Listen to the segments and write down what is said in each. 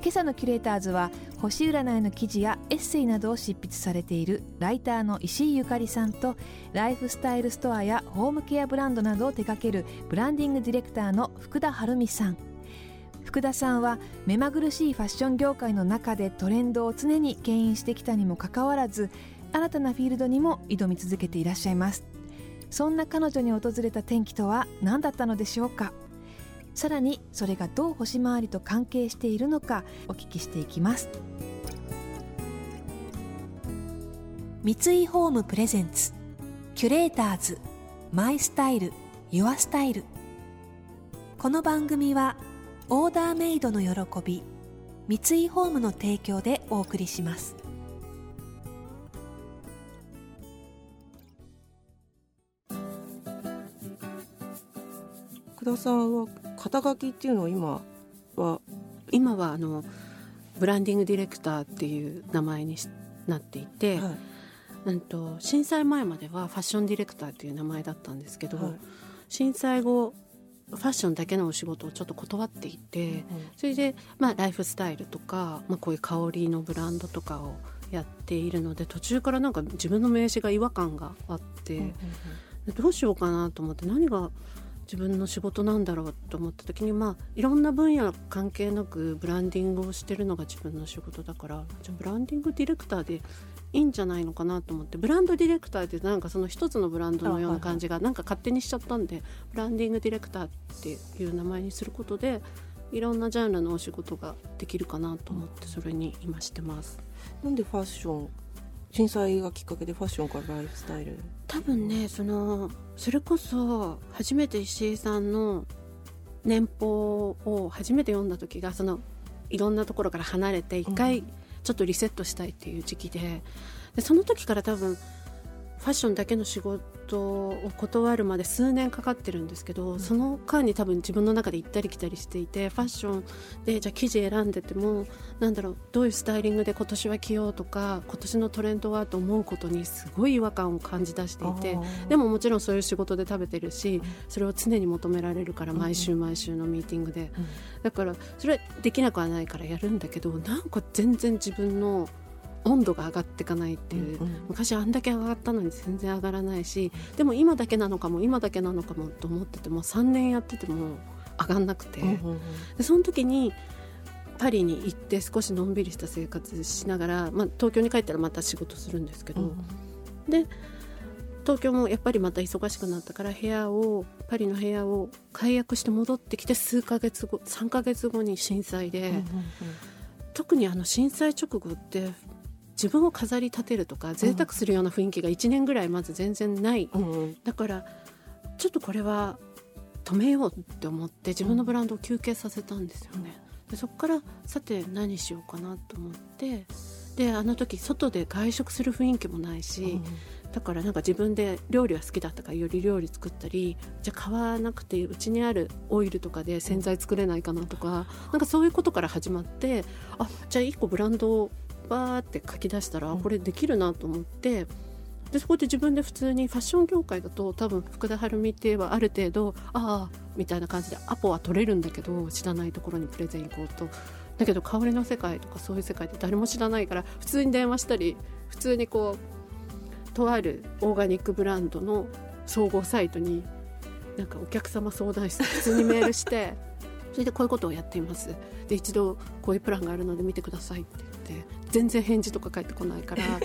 今朝のキュレーターズは星占いの記事やエッセイなどを執筆されているライターの石井ゆかりさんとライフスタイルストアやホームケアブランドなどを手掛けるブランディングディレクターの福田晴美さん。福田さんは目まぐるしいファッション業界の中でトレンドを常に牽引してきたにもかかわらず新たなフィールドにも挑み続けていらっしゃいます。そんな彼女に訪れた転機とは何だったのでしょうか？さらにそれがどう星回りと関係しているのかお聞きしていきます。三井ホームプレゼンツキュレーターズマイスタイルユアスタイル。この番組はオーダーメイドの喜び三井ホームの提供でお送りします。福田さん。は肩書きっていうのは今は？今はあのブランディングディレクターっていう名前になっていて、はい、うんと震災前まではファッションディレクターっていう名前だったんですけど、はい、震災後ファッションだけのお仕事をちょっと断っていて、うん、それで、まあ、ライフスタイルとか、まあ、こういう香りのブランドとかをやっているので途中からなんか自分の名刺が違和感があって、うんうんうん、どうしようかなと思って何が自分の仕事なんだろうと思った時にまあいろんな分野関係なくブランディングをしてるのが自分の仕事だからじゃブランディングディレクターでいいんじゃないのかなと思ってブランドディレクターってなんかその一つのブランドのような感じがなんか勝手にしちゃったんでブランディングディレクターっていう名前にすることでいろんなジャンルのお仕事ができるかなと思ってそれに今してます。なんでファッション震災がきっかけでファッションからライフスタイル多分ねそのそれこそ初めて石井さんの年報を初めて読んだ時がそのいろんなところから離れて一回ちょっとリセットしたいっていう時期ででその時から多分ファッションだけの仕事を断るまで数年かかってるんですけど、うん、その間に多分自分の中で行ったり来たりしていてファッションでじゃあ生地選んでてもなんだろうどういうスタイリングで今年は着ようとか今年のトレンドはと思うことにすごい違和感を感じ出していてでももちろんそういう仕事で食べてるしそれを常に求められるから毎週毎週のミーティングで、だからそれはできなくはないからやるんだけどなんか全然自分の温度が上がっていかないっていう、うんうん、昔あんだけ上がったのに全然上がらないしでも今だけなのかも今だけなのかもと思ってても3年やってても上がんなくて、うんうんうん、でその時にパリに行って少しのんびりした生活しながら、まあ、東京に帰ったらまた仕事するんですけど、うん、で東京もやっぱりまた忙しくなったから部屋をパリの部屋を解約して戻ってきて数ヶ月後3ヶ月後に震災で、うんうんうん、特にあの震災直後って自分を飾り立てるとか贅沢するような雰囲気が1年ぐらいまず全然ない、うん、だからちょっとこれは止めようって思って自分のブランドを休憩させたんですよね。でそこからさて何しようかなと思ってであの時外で外食する雰囲気もないし、うん、だからなんか自分で料理は好きだったからより料理作ったりじゃあ買わなくてうちにあるオイルとかで洗剤作れないかなとか、なんかそういうことから始まってあじゃあ1個ブランドをバーって書き出したら、これできるなと思ってでそこで自分で普通にファッション業界だと多分福田晴美ってはある程度ああみたいな感じでアポは取れるんだけど知らないところにプレゼン行こうと。だけど香りの世界とかそういう世界って誰も知らないから普通に電話したり普通にこうとあるオーガニックブランドの総合サイトになんかお客様相談室普通にメールして それでこういうことをやっています。で一度こういうプランがあるので見てくださいってて全然返事とか返ってこないから。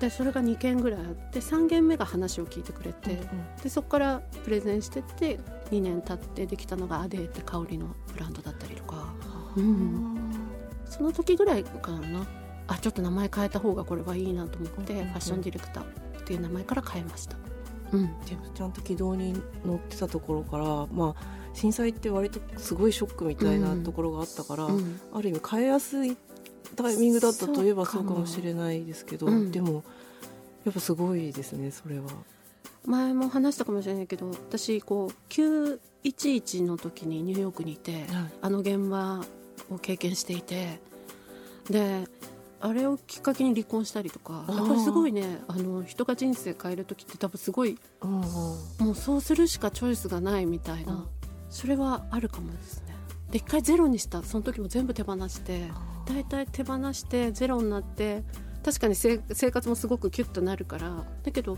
でそれが2件ぐらいあって3件目が話を聞いてくれて、うんうん、でそこからプレゼンしてって2年経ってできたのがアデーって香りのブランドだったりとか、うん、その時ぐらいかな。あちょっと名前変えた方がこれはいいなと思って、うんうん、ファッションディレクターっていう名前から変えました。うん、ちゃんと軌道に乗ってたところから、まあ、震災って割とすごいショックみたいなところがあったから、うんうん、ある意味変えやすいタイミングだったといえばそうかもしれないですけど、うん。でもやっぱすごいですねそれは。前も話したかもしれないけど私こう911の時にニューヨークにいて、はい。あの現場を経験していてであれをきっかけに離婚したりとかやっぱりすごいねあの人が人生変える時って多分すごいもうそうするしかチョイスがないみたいな、うん。それはあるかもですね。で一回ゼロにしたその時も全部手放して大体手放してゼロになって確かにせ生活もすごくキュッとなるからだけど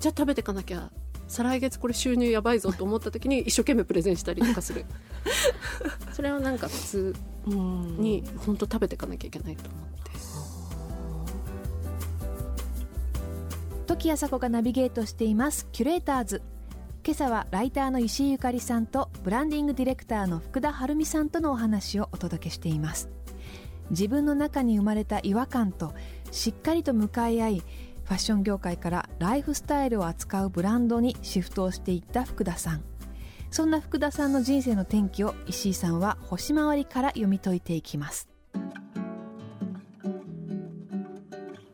じゃあ食べていかなきゃ再来月これ収入やばいぞと思った時に一生懸命プレゼンしたりとかする。それはなんか普通うん。に本当食べていかなきゃいけないと思って。時あさこがナビゲートしていますキュレーターズ。今朝はライターの石井ゆかりさんとブランディングディレクターの福田晴美さんとのお話をお届けしています自分の中に生まれた違和感としっかりと向かい合いファッション業界からライフスタイルを扱うブランドにシフトをしていった福田さん。そんな福田さんの人生の転機を石井さんは星回りから読み解いていきます。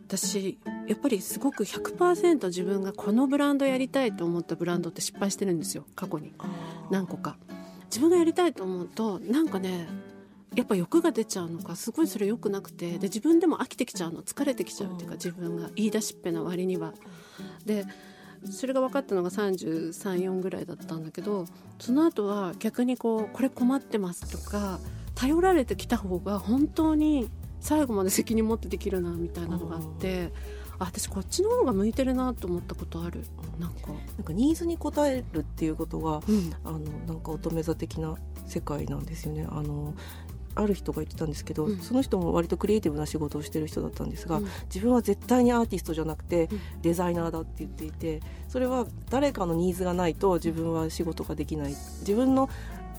私やっぱりすごく100%自分がこのブランドやりたいと思ったブランドって失敗してるんですよ。過去に。何個か。自分がやりたいと思うとなんかねやっぱ欲が出ちゃうのかすごいそれ良くなくてで自分でも飽きてきちゃうの疲れてきちゃうっていうか自分が言い出しっぺな割には。でそれが分かったのが334ぐらいだったんだけどその後は逆にこうこれ困ってますとか頼られてきた方が本当に最後まで責任持ってできるなみたいなのがあってあ私こっちの方が向いてるなと思ったことある？なんか、なんかニーズに応えるっていうことがうん、あのなんか乙女座的な世界なんですよね。あのある人が言ってたんですけど、うん。その人も割とクリエイティブな仕事をしてる人だったんですが、うん。自分は絶対にアーティストじゃなくてうん。デザイナーだって言っていてそれは誰かのニーズがないと自分は仕事ができない。自分の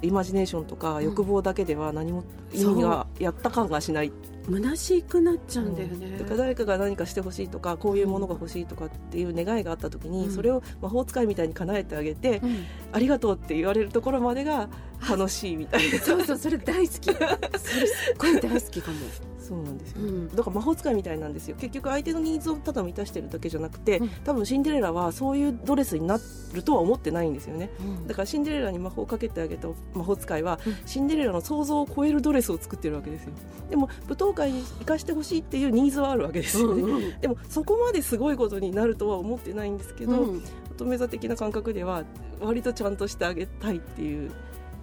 イマジネーションとか欲望だけでは何も意味がやった感がしない虚しくなっちゃうんだよね、だから誰かが何かしてほしいとかこういうものが欲しいとかっていう願いがあった時に、うん。それを魔法使いみたいに叶えてあげて、うん。ありがとうって言われるところまでが楽しいみたいな。そうそうそれ大好き。それすっごい大好きかも、そうなんですよ、うん。だから魔法使いみたいなんですよ。結局相手のニーズをただ満たしてるだけじゃなくて、うん。多分シンデレラはそういうドレスになるとは思ってないんですよね。うん。だからシンデレラに魔法をかけてあげた魔法使いは、うん。シンデレラの想像を超えるドレスを作ってるわけですよ。でも舞踏会に生かしてほしいっていうニーズはあるわけですよね、うんうん。でもそこまですごいことになるとは思ってないんですけど、うん。乙女座的な感覚では割とちゃんとしてあげたいっていう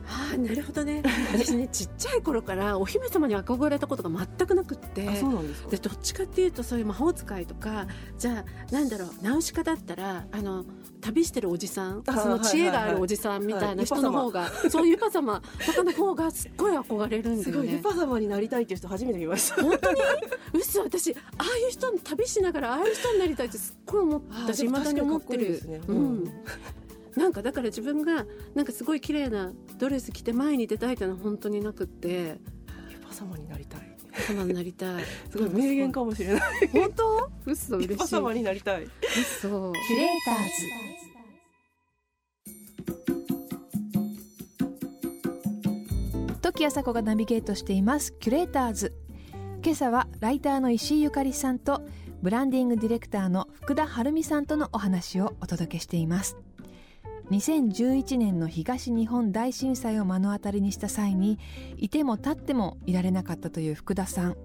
ああなるほどね。私ね ちっちゃい頃からお姫様に憧れたことが全くなくって。あそうなんですか？でどっちかっていうとそういう魔法使いとかじゃあなんだろうナウシカだったらあの旅してるおじさんあその知恵があるおじさんみたいな人の方が、そういうユパ様とかの方がすっごい憧れるんだすよね。パ様になりたいっていう人初めて見ました。本当に？嘘。私ああいう人に旅しながらああいう人になりたいってすっごい思ったしあでも未だに思ってる。確かにかっこいいですね。うんなんかだから自分がなんかすごい綺麗なドレス着て前に出たいっていうのは本当になくって。ユパ様になりたい。様になりたい。すごい名言かもしれない。本当？嘘ユ嬉しい。パ様になりたい。嘘。キュレーターズ。時あさこがナビゲートしています。キュレーターズ。今朝はライターの石井ゆかりさんとブランディングディレクターの福田晴美さんとのお話をお届けしています2011年の東日本大震災を目の当たりにした際にいても立ってもいられなかったという福田さん。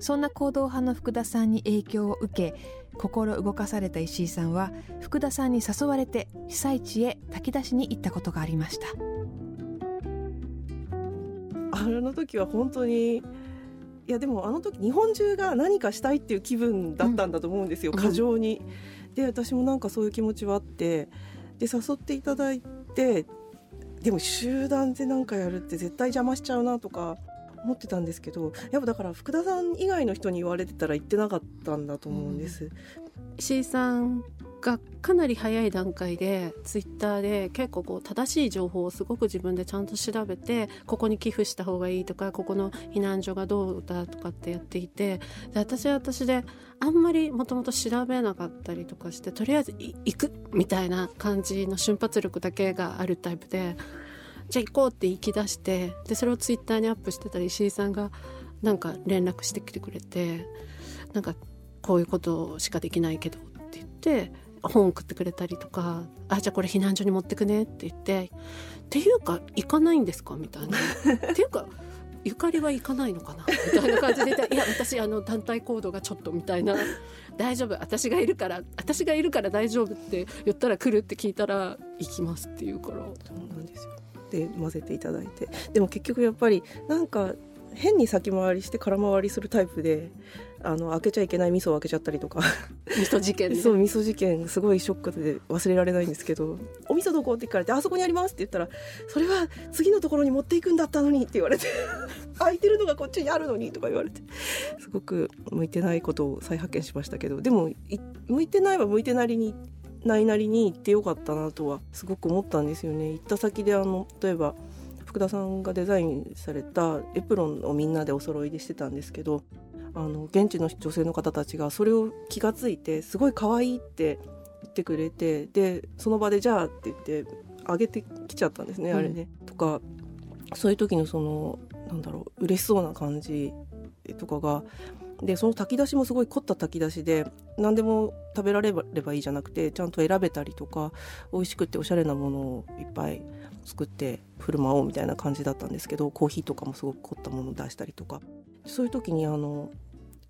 そんな行動派の福田さんに影響を受け心動かされた石井さんは福田さんに誘われて被災地へ炊き出しに行ったことがありました。あの時は本当にいやでもあの時日本中が何かしたいっていう気分だったんだと思うんですよ、うん。過剰に。で私もなんかそういう気持ちはあってで誘っていただいてでも集団で何かやるって絶対邪魔しちゃうなとか思ってたんですけどやっぱだから福田さん以外の人に言われてたら言ってなかったんだと思うんです。石井さんがかなり早い段階でツイッターで結構こう正しい情報をすごく自分でちゃんと調べてここに寄付した方がいいとかここの避難所がどうだとかってやっていてで私は私であんまりもともと調べなかったりとかしてとりあえず行くみたいな感じの瞬発力だけがあるタイプでじゃあ行こうって行き出してでそれをツイッターにアップしてたら石井さんが「なんか連絡してきてくれてなんかこういうことしかできないけどって言って本送ってくれたりとか「あじゃあこれ避難所に持ってくね」って言って「っていうか行かないんですか?」みたいな「っていうかゆかりは行かないのかな?」みたいな感じで「いや私あの団体行動がちょっと」みたいな「大丈夫。私がいるから私がいるから大丈夫」って言ったら来るって聞いたら「行きます」って言うから。そうなんですよ。で混ぜていただいて。でも結局やっぱりなんか変に先回りして空回りするタイプであの開けちゃいけない味噌を開けちゃったりとか。味噌事件ね。そう味噌事件。すごいショックで忘れられないんですけど「お味噌どこ?」って聞かれて「あそこにあります」って言ったら「それは次のところに持っていくんだったのに」って言われて「空いてるのがこっちにあるのに」とか言われて。すごく向いてないことを再発見しましたけど。でも向いてないは向いてなりにないなりに行ってよかったなとはすごく思ったんですよね。行った先であの例えば福田さんがデザインされたエプロンをみんなでお揃いでしてたんですけどあの現地の女性の方たちがそれを気が付いてすごい可愛いって言ってくれてでその場でじゃあって言ってあげてきちゃったんですね、うん、あれね。とかそういう時のそのなんだろう嬉しそうな感じとかがでその炊き出しもすごい凝った炊き出しで何でも食べられればいいじゃなくてちゃんと選べたりとか美味しくておしゃれなものをいっぱい作って振る舞おうみたいな感じだったんですけどコーヒーとかもすごく凝ったものを出したりとかそういう時にあの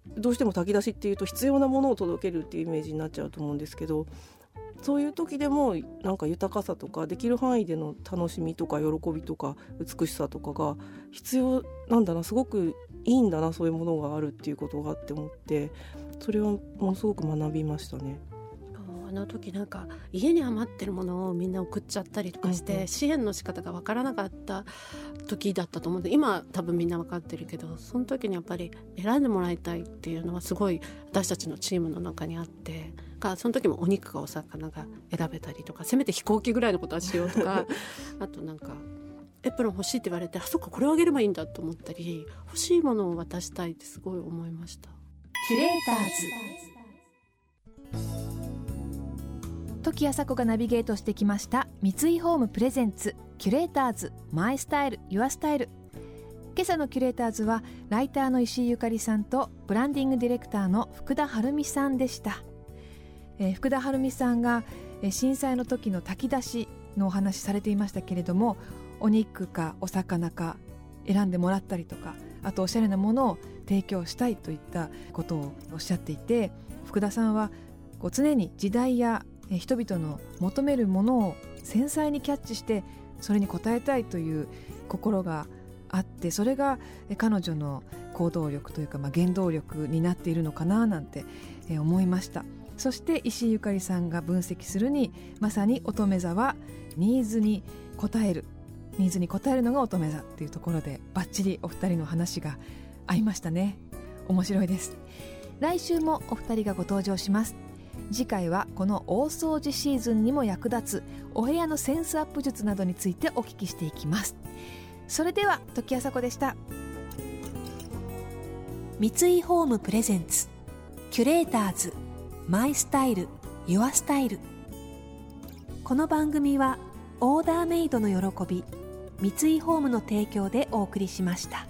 どうしても炊き出しっていうと必要なものを届けるっていうイメージになっちゃうと思うんですけどそういう時でもなんか豊かさとかできる範囲での楽しみとか喜びとか美しさとかが必要なんだなすごくいいんだなそういうものがあるっていうことがあって思ってそれはものすごく学びましたね。あの時なんか家に余ってるものをみんな送っちゃったりとかして、支援の仕方が分からなかった時だったと思うんで今多分みんな分かってるけどその時にやっぱり選んでもらいたいっていうのはすごい私たちのチームの中にあってかその時もお肉かお魚が選べたりとかせめて飛行機ぐらいのことはしようとか あとなんかエプロン欲しいって言われてあそっかこれをあげればいいんだと思ったり欲しいものを渡したいってすごい思いました。キュレーターズ時あさこがナビゲートしてきました三井ホームプレゼンツキュレーターズマイスタイルユアスタイル。今朝のキュレーターズはライターの石井ゆかりさんとブランディングディレクターの福田晴美さんでした、えー、福田晴美さんが震災の時の炊き出しのお話されていましたけれどもお肉かお魚か選んでもらったりとかあとおしゃれなものを提供したいといったことをおっしゃっていて福田さんはこう常に時代や人々の求めるものを繊細にキャッチしてそれに応えたいという心があってそれが彼女の行動力というか、まあ、原動力になっているのかななんて思いました。そして石井ゆかりさんが分析するにまさに乙女座はニーズに応える。ニーズに応えるのが乙女座っていうところでバッチリお二人の話が合いましたね。面白いです。来週もお二人がご登場します。次回はこの大掃除シーズンにも役立つお部屋のセンスアップ術などについてお聞きしていきます。それでは時あさこでした。三井ホームプレゼンツキュレーターズマイスタイルユアスタイル。この番組はオーダーメイドの喜び三井ホームの提供でお送りしました。